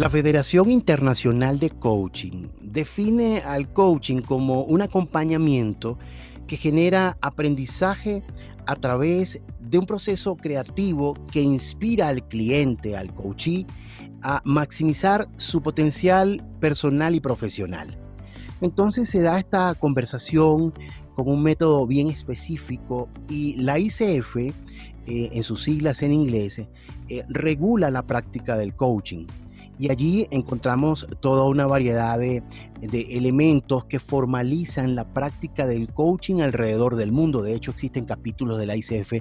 La Federación Internacional de Coaching define al coaching como un acompañamiento que genera aprendizaje a través de un proceso creativo que inspira al cliente, al coachee, a maximizar su potencial personal y profesional. Entonces se da esta conversación con un método bien específico y la ICF, eh, en sus siglas en inglés, eh, regula la práctica del coaching y allí encontramos toda una variedad de, elementos que formalizan la práctica del coaching alrededor del mundo. De hecho, existen capítulos de la ICF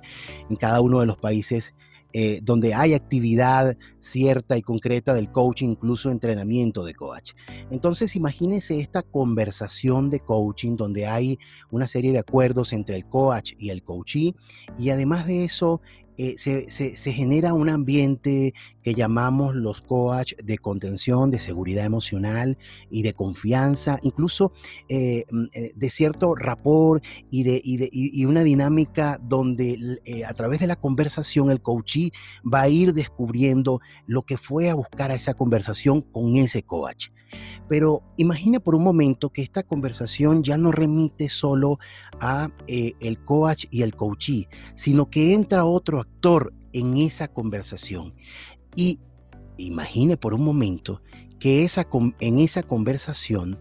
en cada uno de los países eh, donde hay actividad cierta y concreta del coaching, incluso entrenamiento de coach. Entonces, imagínense esta conversación de coaching donde hay una serie de acuerdos entre el coach y el coachee y además de eso, eh, se, genera un ambiente que llamamos los coach de contención, de seguridad emocional y de confianza, incluso eh, mm, eh, de cierto rapport y, de, y, una dinámica donde a través de la conversación el coachee va a ir descubriendo lo que fue a buscar a esa conversación con ese coach. Pero imagina por un momento que esta conversación ya no remite solo a eh, el coach y el coachee, sino que entra otro actor en esa conversación. Y imagine por un momento que esa, en esa conversación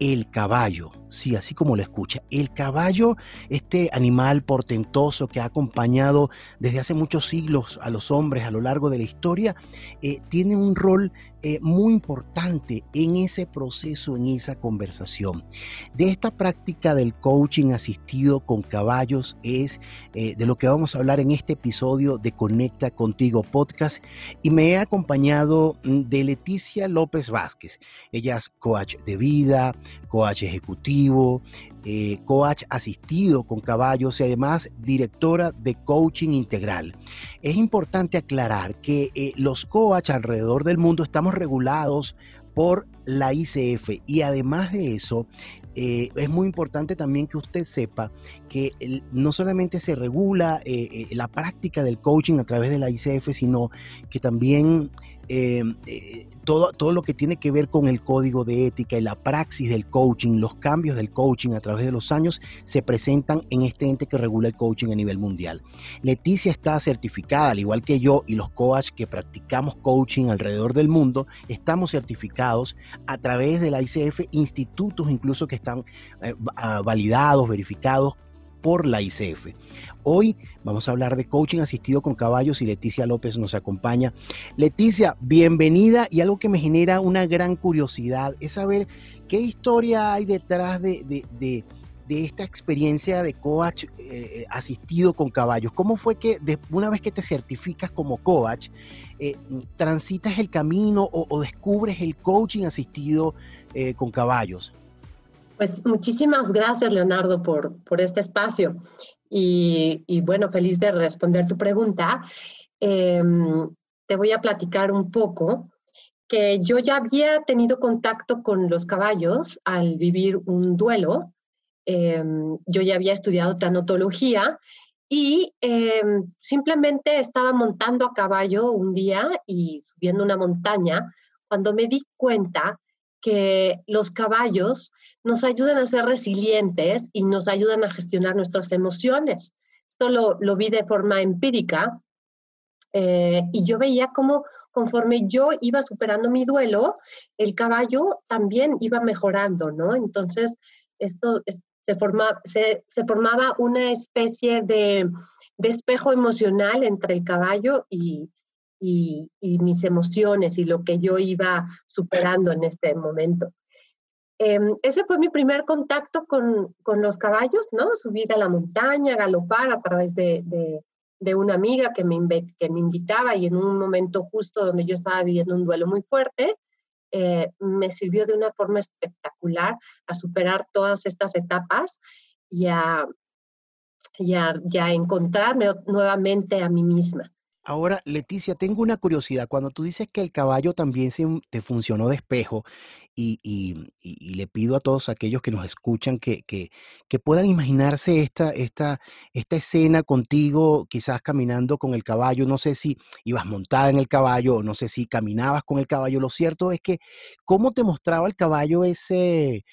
el caballo, sí, así como lo escucha, el caballo, este animal portentoso que ha acompañado desde hace muchos siglos a los hombres a lo largo de la historia, eh, tiene un rol eh, muy importante en ese proceso, en esa conversación. De esta práctica del coaching asistido con caballos es eh, de lo que vamos a hablar en este episodio de Conecta Contigo Podcast y me he acompañado mm, de Leticia López Vázquez. Ella es coach de vida, coach ejecutivo, eh, coach asistido con caballos y además directora de coaching integral. Es importante aclarar que eh, los coach alrededor del mundo estamos regulados por la ICF y además de eso eh, es muy importante también que usted sepa que no solamente se regula la práctica del coaching a través de la ICF, sino que también todo, todo lo que tiene que ver con el código de ética y la praxis del coaching, los cambios del coaching a través de los años se presentan en este ente que regula el coaching a nivel mundial. Leticia está certificada, al igual que yo y los coaches que practicamos coaching alrededor del mundo, estamos certificados a través de la ICF, institutos incluso que están eh, validados, verificados por la ICF. Hoy vamos a hablar de coaching asistido con caballos y Leticia López nos acompaña. Leticia, bienvenida y algo que me genera una gran curiosidad es saber qué historia hay detrás de, esta experiencia de coach eh, asistido con caballos. ¿Cómo fue que una vez que te certificas como coach, eh, transitas el camino o, descubres el coaching asistido eh, con caballos? Pues muchísimas gracias, Leonardo, por, por este espacio. Y, bueno, feliz de responder tu pregunta. Em, te voy a platicar un poco que yo ya había tenido contacto con los caballos al vivir un duelo. Em, yo ya había estudiado tanotología y em, simplemente estaba montando a caballo un día y subiendo una montaña cuando me di cuenta que los caballos nos ayudan a ser resilientes y nos ayudan a gestionar nuestras emociones. Esto lo, vi de forma empírica eh, y yo veía cómo conforme yo iba superando mi duelo, el caballo también iba mejorando, ¿no? Entonces, esto se, forma, se, formaba una especie de, de espejo emocional entre el caballo y, y, mis emociones y lo que yo iba superando en este momento. Em, ese fue mi primer contacto con, con, los caballos, ¿no? Subir a la montaña, galopar a través de, de, una amiga que me, que me invitaba y en un momento justo donde yo estaba viviendo un duelo muy fuerte, eh, me sirvió de una forma espectacular a superar todas estas etapas y a, y a encontrarme nuevamente a mí misma. Ahora, Leticia, tengo una curiosidad. Cuando tú dices que el caballo también se, te funcionó de espejo, y, le pido a todos aquellos que nos escuchan que, que, que, puedan imaginarse esta, esta, esta escena contigo, quizás caminando con el caballo. No sé si ibas montada en el caballo, no sé si caminabas con el caballo. Lo cierto es que, ¿cómo te mostraba el caballo ese,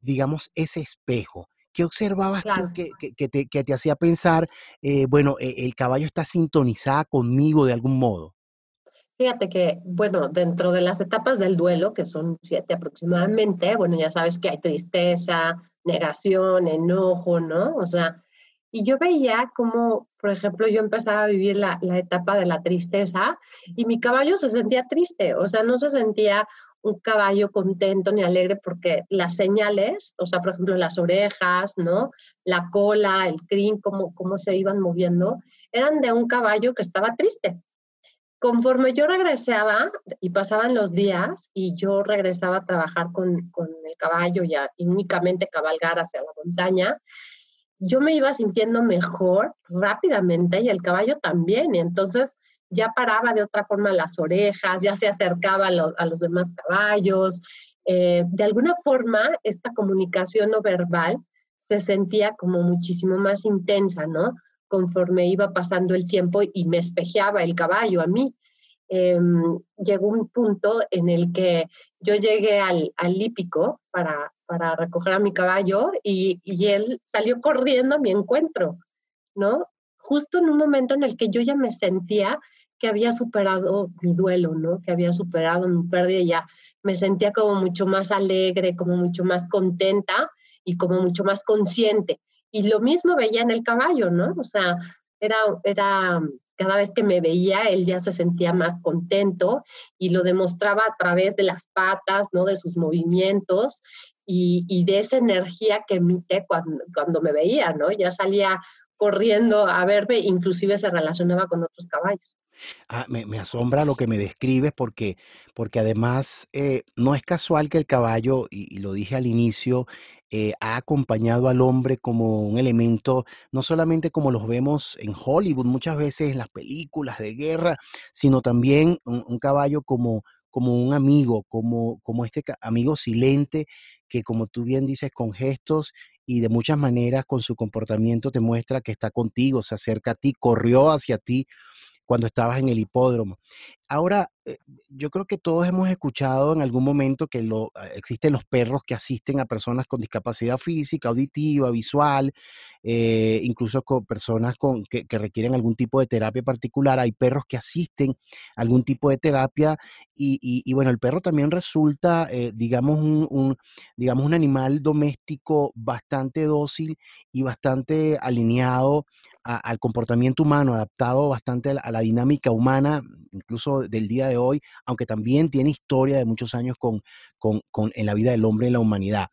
digamos, ese espejo? ¿Qué observabas tú que, te, hacía pensar, eh, bueno, e, el caballo está sintonizada conmigo de algún modo? Fíjate que, bueno, dentro de las etapas del duelo, que son siete aproximadamente, bueno, ya sabes que hay tristeza, negación, enojo, ¿no? O sea, y yo veía como, por ejemplo, yo empezaba a vivir la, la, etapa de la tristeza y mi caballo se sentía triste, o sea, no se sentía un caballo contento ni alegre porque las señales, o sea, por ejemplo, las orejas, ¿no? La cola, el crin, cómo, cómo se iban moviendo, eran de un caballo que estaba triste. Conforme yo regresaba y pasaban los días y yo regresaba a trabajar con, con el caballo y, y únicamente cabalgar hacia la montaña, yo me iba sintiendo mejor rápidamente y el caballo también. Entonces ya paraba de otra forma las orejas, ya se acercaba a, los demás caballos. Eh, de alguna forma, esta comunicación no verbal se sentía como muchísimo más intensa, ¿no? Conforme iba pasando el tiempo y me espejeaba el caballo a mí. Em, llegó un punto en el que yo llegué al, al para, para recoger a mi caballo y, y, él salió corriendo a mi encuentro, ¿no? Justo en un momento en el que yo ya me sentía que había superado mi duelo, ¿no? Que había superado mi pérdida y ya me sentía como mucho más alegre, como mucho más contenta y como mucho más consciente. Y lo mismo veía en el caballo, ¿no? O sea, era, era cada vez que me veía, él ya se sentía más contento y lo demostraba a través de las patas, ¿no? De sus movimientos y, y de esa energía que emite cuando, cuando me veía, ¿no? Ya salía corriendo a verme, inclusive se relacionaba con otros caballos. Ah, me, asombra lo que me describes porque, porque además eh, no es casual que el caballo, y, lo dije al inicio, eh, ha acompañado al hombre como un elemento, no solamente como los vemos en Hollywood, muchas veces en las películas de guerra, sino también un, caballo como, como un amigo, como, como este amigo silente que como tú bien dices, con gestos y de muchas maneras con su comportamiento te muestra que está contigo, se acerca a ti, corrió hacia ti cuando estabas en el hipódromo. Ahora, eh, yo creo que todos hemos escuchado en algún momento que lo, ah, existen los perros que asisten a personas con discapacidad física, auditiva, visual, eh, incluso personas con, que, requieren algún tipo de terapia particular. Hay perros que asisten a algún tipo de terapia y, bueno, el perro también resulta, eh, digamos, un, digamos, un animal doméstico bastante dócil y bastante alineado al comportamiento humano, adaptado bastante a la, dinámica humana, incluso del día de hoy, aunque también tiene historia de muchos años con, con, en la vida del hombre y la humanidad.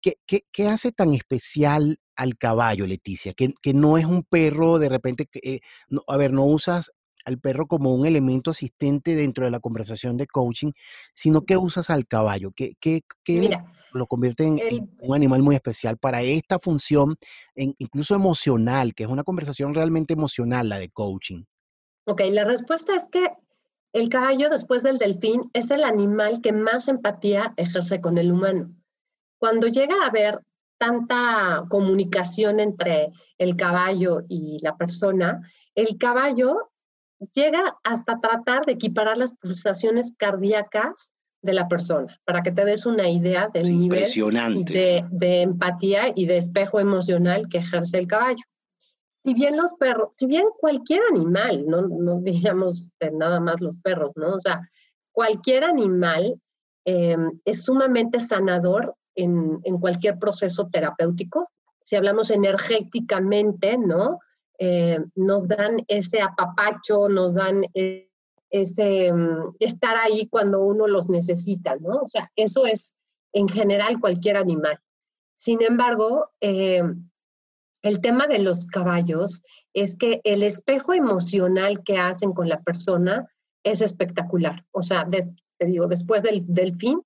¿Qué, qué, hace tan especial al caballo, Leticia? Que, que no es un perro de repente, eh, a ver, no usas al perro como un elemento asistente dentro de la conversación de coaching, sino que usas al caballo. ¿Qué, qué, qué lo convierte en, un animal muy especial para esta función, incluso emocional, que es una conversación realmente emocional, la de coaching? Ok, la respuesta es que el caballo, después del delfín, es el animal que más empatía ejerce con el humano. Cuando llega a haber tanta comunicación entre el caballo y la persona, el caballo llega hasta tratar de equiparar las pulsaciones cardíacas de la persona, para que te des una idea del nivel de, de, empatía y de espejo emocional que ejerce el caballo. Si bien los perros, si bien cualquier animal, no, no digamos nada más los perros, ¿no? O sea, cualquier animal em, es sumamente sanador en, en, cualquier proceso terapéutico. Si hablamos energéticamente, ¿no? Eh, nos dan ese apapacho, nos dan... mm, estar ahí cuando uno los necesita, ¿no? O sea, eso es en general cualquier animal. Sin embargo, eh, el tema de los caballos es que el espejo emocional que hacen con la persona es espectacular. O sea, te digo, después del delfín,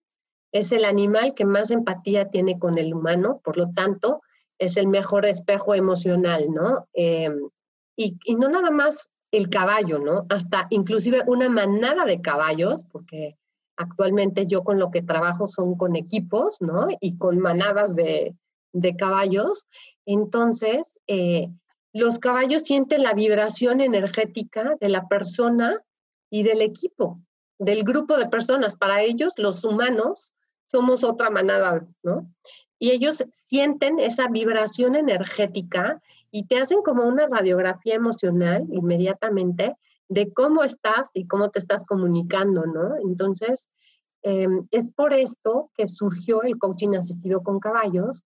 es el animal que más empatía tiene con el humano, por lo tanto, es el mejor espejo emocional, ¿no? Y, y, no nada más el caballo, ¿no? Hasta inclusive una manada de caballos, porque actualmente yo con lo que trabajo son con equipos, ¿no? Y con manadas de, de caballos. Entonces, eh, los caballos sienten la vibración energética de la persona y del equipo, del grupo de personas. Para ellos, los humanos, somos otra manada, ¿no? Y ellos sienten esa vibración energética y te hacen como una radiografía emocional inmediatamente de cómo estás y cómo te estás comunicando, ¿no? Entonces, em, es por esto que surgió el coaching asistido con caballos,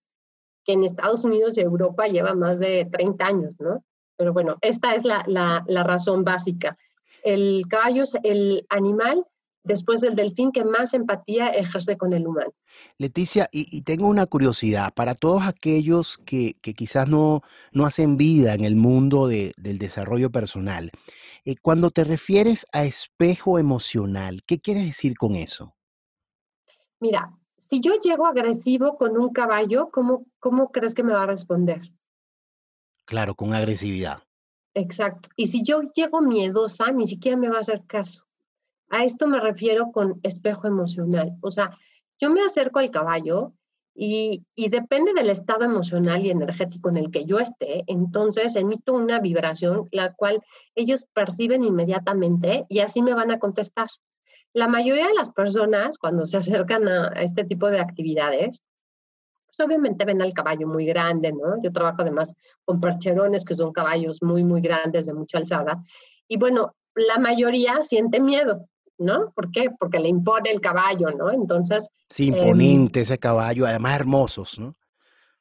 que en Estados Unidos y Europa lleva más de 30 años, ¿no? Pero bueno, esta es la, la, razón básica. El caballo es el animal después del delfín que más empatía ejerce con el humano. Leticia, y, tengo una curiosidad, para todos aquellos que, que quizás no, no, hacen vida en el mundo de, del desarrollo personal, eh, cuando te refieres a espejo emocional, ¿qué quieres decir con eso? Mira, si yo llego agresivo con un caballo, ¿cómo, ¿cómo crees que me va a responder? Claro, con agresividad. Exacto. Y si yo llego miedosa, ni siquiera me va a hacer caso. A esto me refiero con espejo emocional. O sea, yo me acerco al caballo y, y, depende del estado emocional y energético en el que yo esté, entonces emito una vibración la cual ellos perciben inmediatamente y así me van a contestar. La mayoría de las personas, cuando se acercan a, este tipo de actividades, pues obviamente ven al caballo muy grande, ¿no? Yo trabajo además con percherones, que son caballos muy, muy grandes, de mucha alzada. Y bueno, la mayoría siente miedo, ¿no? ¿Por qué? Porque le impone el caballo, ¿no? Entonces... Sí, imponente ese caballo, además hermosos, ¿no?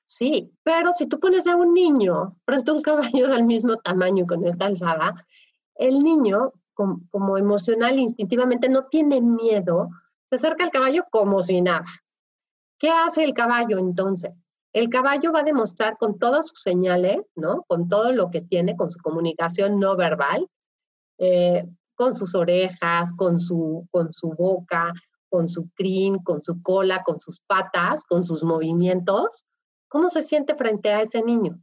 Sí, pero si tú pones a un niño frente a un caballo del mismo tamaño con esta alzada, el niño como, emocional, instintivamente, no tiene miedo, se acerca al caballo como si nada. ¿Qué hace el caballo entonces? El caballo va a demostrar con todas sus señales, ¿no? Con todo lo que tiene, con su comunicación no verbal, eh, con sus orejas, con su, con su boca, con su crin, con su cola, con sus patas, con sus movimientos, cómo se siente frente a ese niño.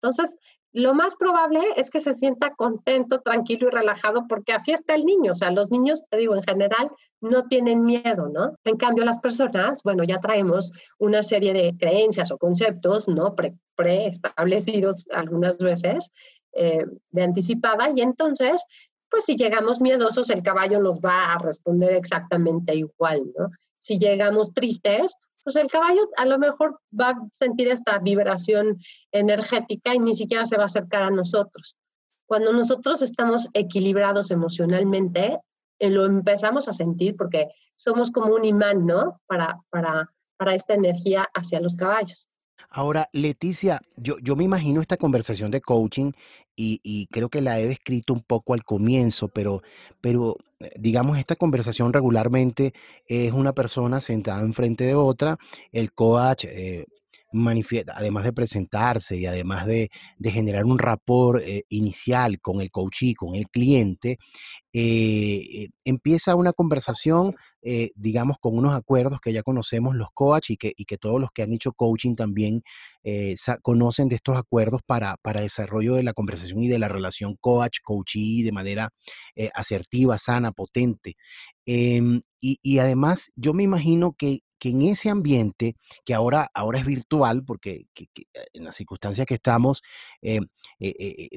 Entonces, lo más probable es que se sienta contento, tranquilo y relajado porque así está el niño. O sea, los niños, te digo, en general no tienen miedo, ¿no? En cambio, las personas, bueno, ya traemos una serie de creencias o conceptos, ¿no? Preestablecidos algunas veces eh, de anticipada y entonces, pues si llegamos miedosos, el caballo nos va a responder exactamente igual, ¿no? Si llegamos tristes, pues el caballo a lo mejor va a sentir esta vibración energética y ni siquiera se va a acercar a nosotros. Cuando nosotros estamos equilibrados emocionalmente, eh, lo empezamos a sentir porque somos como un imán, ¿no? Para, para, para esta energía hacia los caballos. Ahora, Leticia, yo, yo me imagino esta conversación de coaching y, creo que la he descrito un poco al comienzo, pero, pero eh, digamos, esta conversación regularmente es una persona sentada enfrente de otra, el coach eh, manifiesta, además de presentarse y además de, generar un rapport eh, inicial con el coachee, con el cliente, empieza una conversación eh, digamos, con unos acuerdos que ya conocemos los coach y que, y que todos los que han hecho coaching también eh, conocen de estos acuerdos para, para desarrollo de la conversación y de la relación coach-coachee de manera eh, asertiva, sana, potente. Em, y, y, además, yo me imagino que, que, en ese ambiente, que ahora, ahora es virtual, porque en las circunstancias que estamos,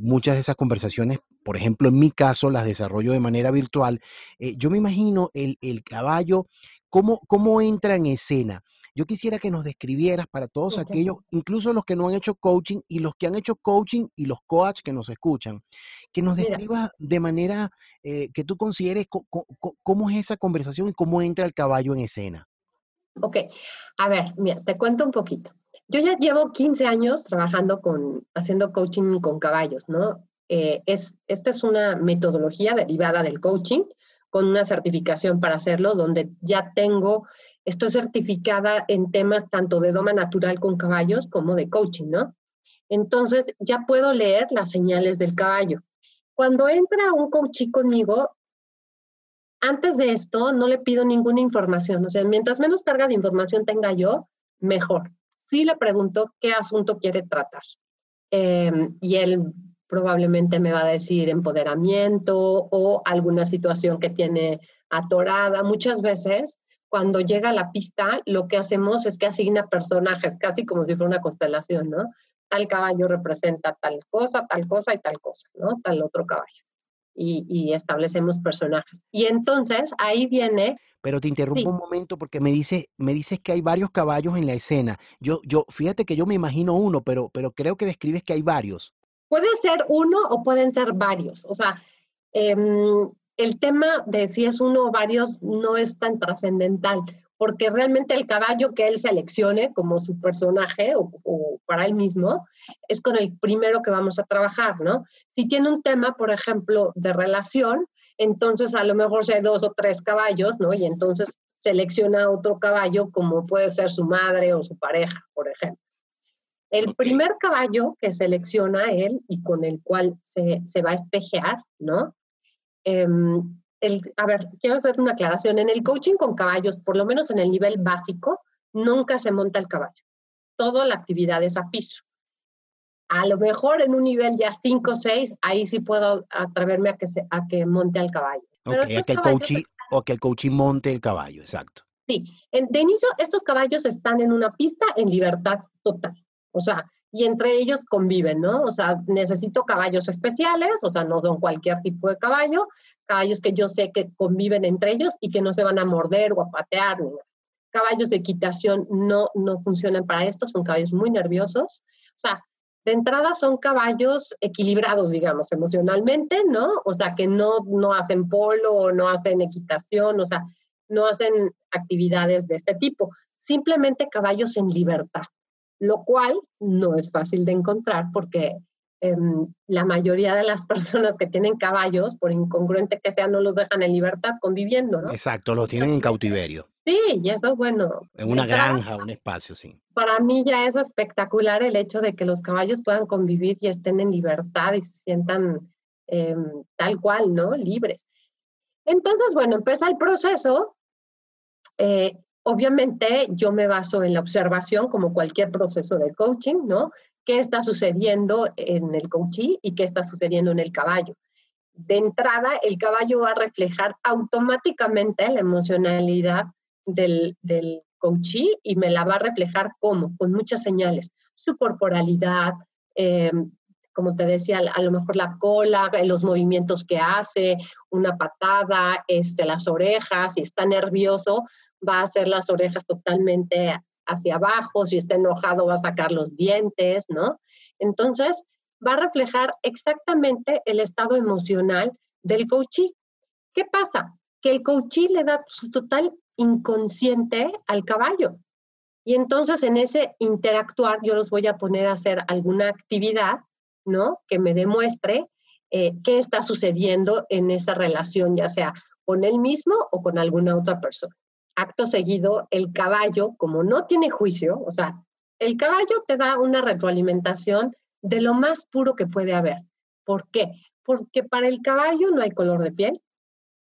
muchas de esas conversaciones, por ejemplo, en mi caso, las desarrollo de manera virtual, yo me imagino el, el caballo ¿cómo, cómo entra en escena? Yo quisiera que nos describieras para todos aquellos, incluso los que no han hecho coaching y los que han hecho coaching y los coaches que nos escuchan, que nos describas de manera eh, que tú consideres cómo es esa conversación y cómo entra el caballo en escena. Ok, a ver, mira, te cuento un poquito. Yo ya llevo 15 años trabajando con, haciendo coaching con caballos, ¿no? Eh, es, esta es una metodología derivada del coaching con una certificación para hacerlo, donde ya tengo, estoy certificada en temas tanto de doma natural con caballos como de coaching, ¿no? Entonces ya puedo leer las señales del caballo. Cuando entra un coachí conmigo, Antes de esto, no le pido ninguna información. O sea, mientras menos carga de información tenga yo, mejor. Sí le pregunto qué asunto quiere tratar. Em, y él probablemente me va a decir empoderamiento o alguna situación que tiene atorada. Muchas veces, cuando llega a la pista, lo que hacemos es que asigna personajes, casi como si fuera una constelación, ¿no? Tal caballo representa tal cosa, tal cosa y tal cosa, ¿no? Tal otro caballo. Y, establecemos personajes. Y entonces ahí viene pero te interrumpo un momento porque me dice, me dices que hay varios caballos en la escena. Yo, yo, fíjate que yo me imagino uno, pero, pero creo que describes que hay varios. Puede ser uno o pueden ser varios. O sea, em, el tema de si es uno o varios no es tan trascendental, porque realmente el caballo que él seleccione como su personaje o, o, para él mismo es con el primero que vamos a trabajar, ¿no? Si tiene un tema, por ejemplo, de relación, entonces a lo mejor si hay dos o tres caballos, ¿no? Y entonces selecciona otro caballo como puede ser su madre o su pareja, por ejemplo. El primer caballo que selecciona él y con el cual se, va a espejear, ¿no? Em, a ver, quiero hacer una aclaración. En el coaching con caballos, por lo menos en el nivel básico, nunca se monta el caballo. Toda la actividad es a piso. A lo mejor en un nivel ya 5 o 6, ahí sí puedo atreverme a que, se, a que monte al caballo. que el coaching, o que el coaching monte el caballo, exacto. Sí, de inicio estos caballos están en una pista en libertad total. O sea, y entre ellos conviven, ¿no? O sea, necesito caballos especiales, o sea, no son cualquier tipo de caballo, caballos que yo sé que conviven entre ellos y que no se van a morder o a patear. Caballos de equitación no, no funcionan para esto, son caballos muy nerviosos. O sea, de entrada son caballos equilibrados, digamos, emocionalmente, ¿no? O sea, que no, no hacen polo o no hacen equitación, o sea, no hacen actividades de este tipo. Simplemente caballos en libertad lo cual no es fácil de encontrar porque em, la mayoría de las personas que tienen caballos, por incongruente que sea, no los dejan en libertad conviviendo, ¿no? Exacto, los tienen en cautiverio. Sí, y eso es bueno. En una granja, un espacio, sí. Para mí ya es espectacular el hecho de que los caballos puedan convivir y estén en libertad y se sientan em, tal cual, ¿no? Libres. Entonces, bueno, empieza el proceso. Eh, Obviamente yo me baso en la observación como cualquier proceso de coaching, ¿no? ¿Qué está sucediendo en el coachee y qué está sucediendo en el caballo? De entrada, el caballo va a reflejar automáticamente la emocionalidad del, del y me la va a reflejar como, con muchas señales. Su corporalidad, em, como te decía, a lo mejor la cola, los movimientos que hace, una patada, este, las orejas, si está nervioso, va a hacer las orejas totalmente hacia abajo, si está enojado va a sacar los dientes, ¿no? Entonces, va a reflejar exactamente el estado emocional del coachí. ¿Qué pasa? Que el coachí le da su total inconsciente al caballo. Y entonces en ese interactuar yo los voy a poner a hacer alguna actividad, ¿no? Que me demuestre eh, qué está sucediendo en esa relación, ya sea con él mismo o con alguna otra persona acto seguido, el caballo, como no tiene juicio, o sea, el caballo te da una retroalimentación de lo más puro que puede haber. ¿Por qué? Porque para el caballo no hay color de piel,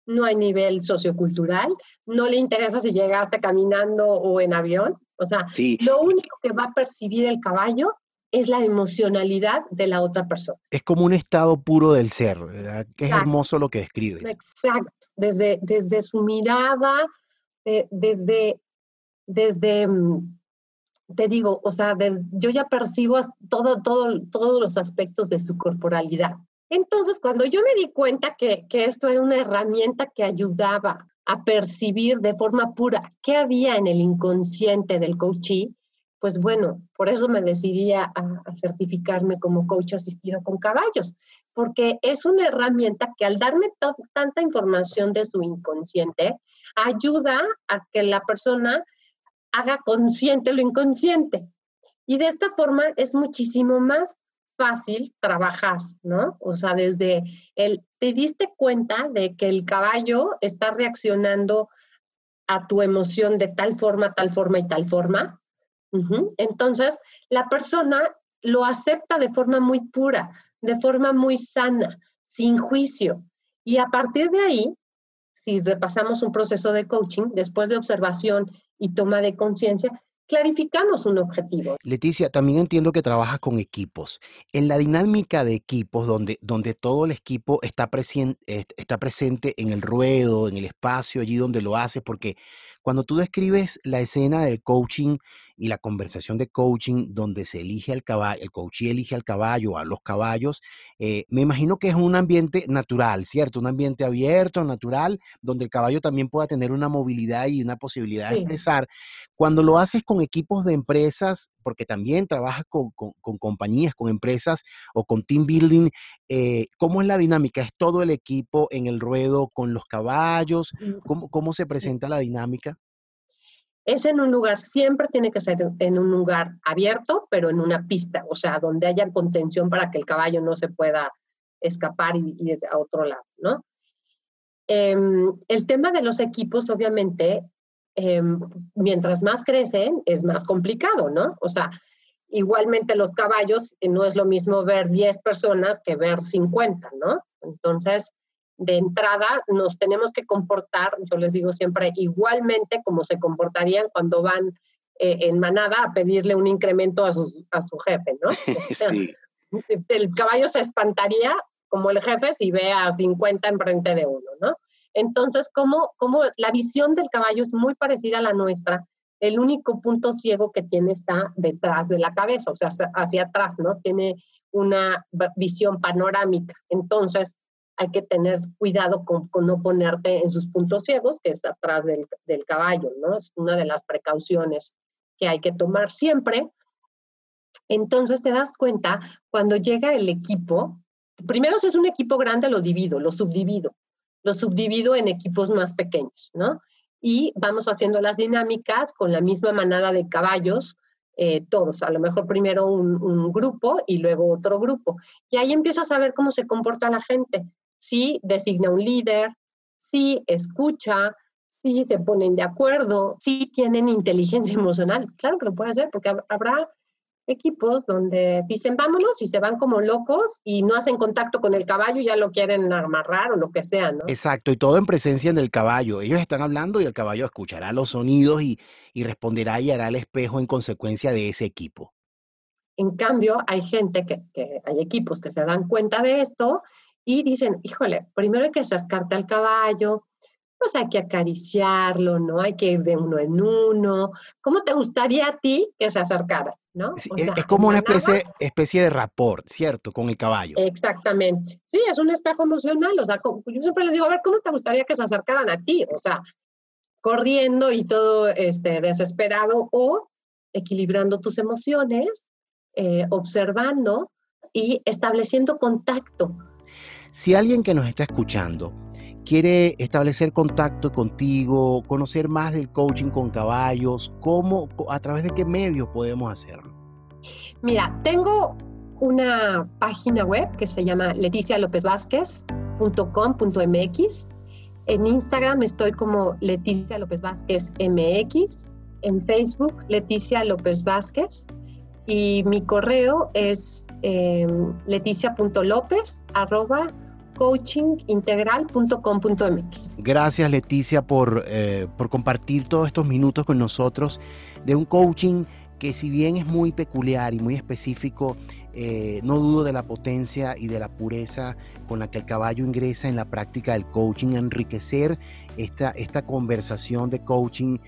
no hay nivel sociocultural, no le interesa si llegaste caminando o en avión. O sea, lo único que va a percibir el caballo es la emocionalidad de la otra persona. Es como un estado puro del ser, ¿verdad? que es hermoso lo que describes. Exacto, desde, desde su mirada, eh, desde, desde, mm, te digo, o sea, yo ya percibo todo, todo, todos los aspectos de su corporalidad. Entonces, cuando yo me di cuenta que, que esto era una herramienta que ayudaba a percibir de forma pura qué había en el inconsciente del coachee, pues bueno, por eso me decidí a, a, certificarme como coach asistido con caballos, porque es una herramienta que al darme tanta información de su inconsciente, ayuda a que la persona haga consciente lo inconsciente. Y de esta forma es muchísimo más fácil trabajar, ¿no? O sea, desde el, te diste cuenta de que el caballo está reaccionando a tu emoción de tal forma, tal forma y tal forma. Entonces, la persona lo acepta de forma muy pura, de forma muy sana, sin juicio. Y a partir de ahí, si repasamos un proceso de coaching, después de observación y toma de conciencia, clarificamos un objetivo. Leticia, también entiendo que trabajas con equipos. En la dinámica de equipos, donde, donde todo el equipo está, está presente en el ruedo, en el espacio, allí donde lo haces, porque cuando tú describes la escena del coaching y la conversación de coaching donde se elige al caballo, el coachee elige al caballo, a los caballos, eh, me imagino que es un ambiente natural, ¿cierto? Un ambiente abierto, natural, donde el caballo también pueda tener una movilidad y una posibilidad de expresar. Cuando lo haces con equipos de empresas, porque también trabajas con, compañías, con empresas o con team building, eh, ¿cómo es la dinámica? ¿Es todo el equipo en el ruedo con los caballos? Mm, ¿Cómo, cómo se presenta la dinámica? Es en un lugar, siempre tiene que ser en un lugar abierto, pero en una pista, o sea, donde haya contención para que el caballo no se pueda escapar y ir a otro lado, ¿no? Em, el tema de los equipos, obviamente, em, mientras más crecen, es más complicado, ¿no? O sea, igualmente los caballos, eh, no es lo mismo ver 10 personas que ver 50, ¿no? Entonces, de entrada nos tenemos que comportar, yo les digo siempre, igualmente como se comportarían cuando van eh, en manada a pedirle un incremento a su, a su jefe, ¿no? sí. El caballo se espantaría como el jefe si ve a 50 enfrente de uno, ¿no? Entonces, como, como la visión del caballo es muy parecida a la nuestra, el único punto ciego que tiene está detrás de la cabeza, o sea, hacia atrás, ¿no? Tiene una visión panorámica. Entonces, hay que tener cuidado con, no ponerte en sus puntos ciegos, que está atrás del, del, caballo, ¿no? Es una de las precauciones que hay que tomar siempre. Entonces te das cuenta, cuando llega el equipo, primero si es un equipo grande, lo divido, lo subdivido, lo subdivido en equipos más pequeños, ¿no? Y vamos haciendo las dinámicas con la misma manada de caballos, eh, todos, a lo mejor primero un, un, grupo y luego otro grupo. Y ahí empiezas a ver cómo se comporta la gente si designa un líder, si escucha, si se ponen de acuerdo, si tienen inteligencia emocional. Claro que lo puede hacer porque habrá equipos donde dicen vámonos y se van como locos y no hacen contacto con el caballo y ya lo quieren amarrar o lo que sea, ¿no? Exacto, y todo en presencia del caballo. Ellos están hablando y el caballo escuchará los sonidos y, y responderá y hará el espejo en consecuencia de ese equipo. En cambio, hay gente que, que hay equipos que se dan cuenta de esto y dicen, híjole, primero hay que acercarte al caballo, pues hay que acariciarlo, ¿no? Hay que ir de uno en uno. ¿Cómo te gustaría a ti que se acercara? ¿no? es, como una especie, especie de rapport, ¿cierto? Con el caballo. Exactamente. Sí, es un espejo emocional. O sea, yo siempre les digo, a ver, ¿cómo te gustaría que se acercaran a ti? O sea, corriendo y todo este, desesperado o equilibrando tus emociones, eh, observando y estableciendo contacto. Si alguien que nos está escuchando quiere establecer contacto contigo, conocer más del coaching con caballos, ¿cómo, a través de qué medios podemos hacerlo? Mira, tengo una página web que se llama leticialopezvázquez.com.mx. En Instagram estoy como Leticia López Vázquez MX. En Facebook, Leticia López Vázquez y mi correo es eh, coachingintegral.com.mx. Gracias Leticia por, eh, por compartir todos estos minutos con nosotros de un coaching que si bien es muy peculiar y muy específico, eh, no dudo de la potencia y de la pureza con la que el caballo ingresa en la práctica del coaching, enriquecer esta, esta conversación de coaching.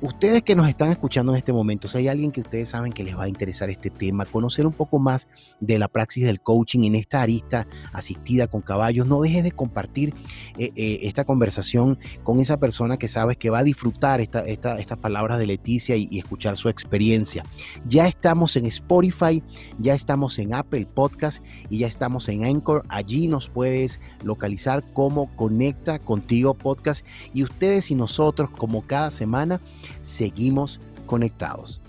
Ustedes que nos están escuchando en este momento, si hay alguien que ustedes saben que les va a interesar este tema, conocer un poco más de la praxis del coaching en esta arista asistida con caballos, no dejes de compartir eh, eh, esta conversación con esa persona que sabes que va a disfrutar esta, estas palabras de Leticia y, escuchar su experiencia. Ya estamos en Spotify, ya estamos en Apple Podcast y ya estamos en Anchor. Allí nos puedes localizar como Conecta Contigo Podcast y ustedes y nosotros, como cada semana, seguimos conectados.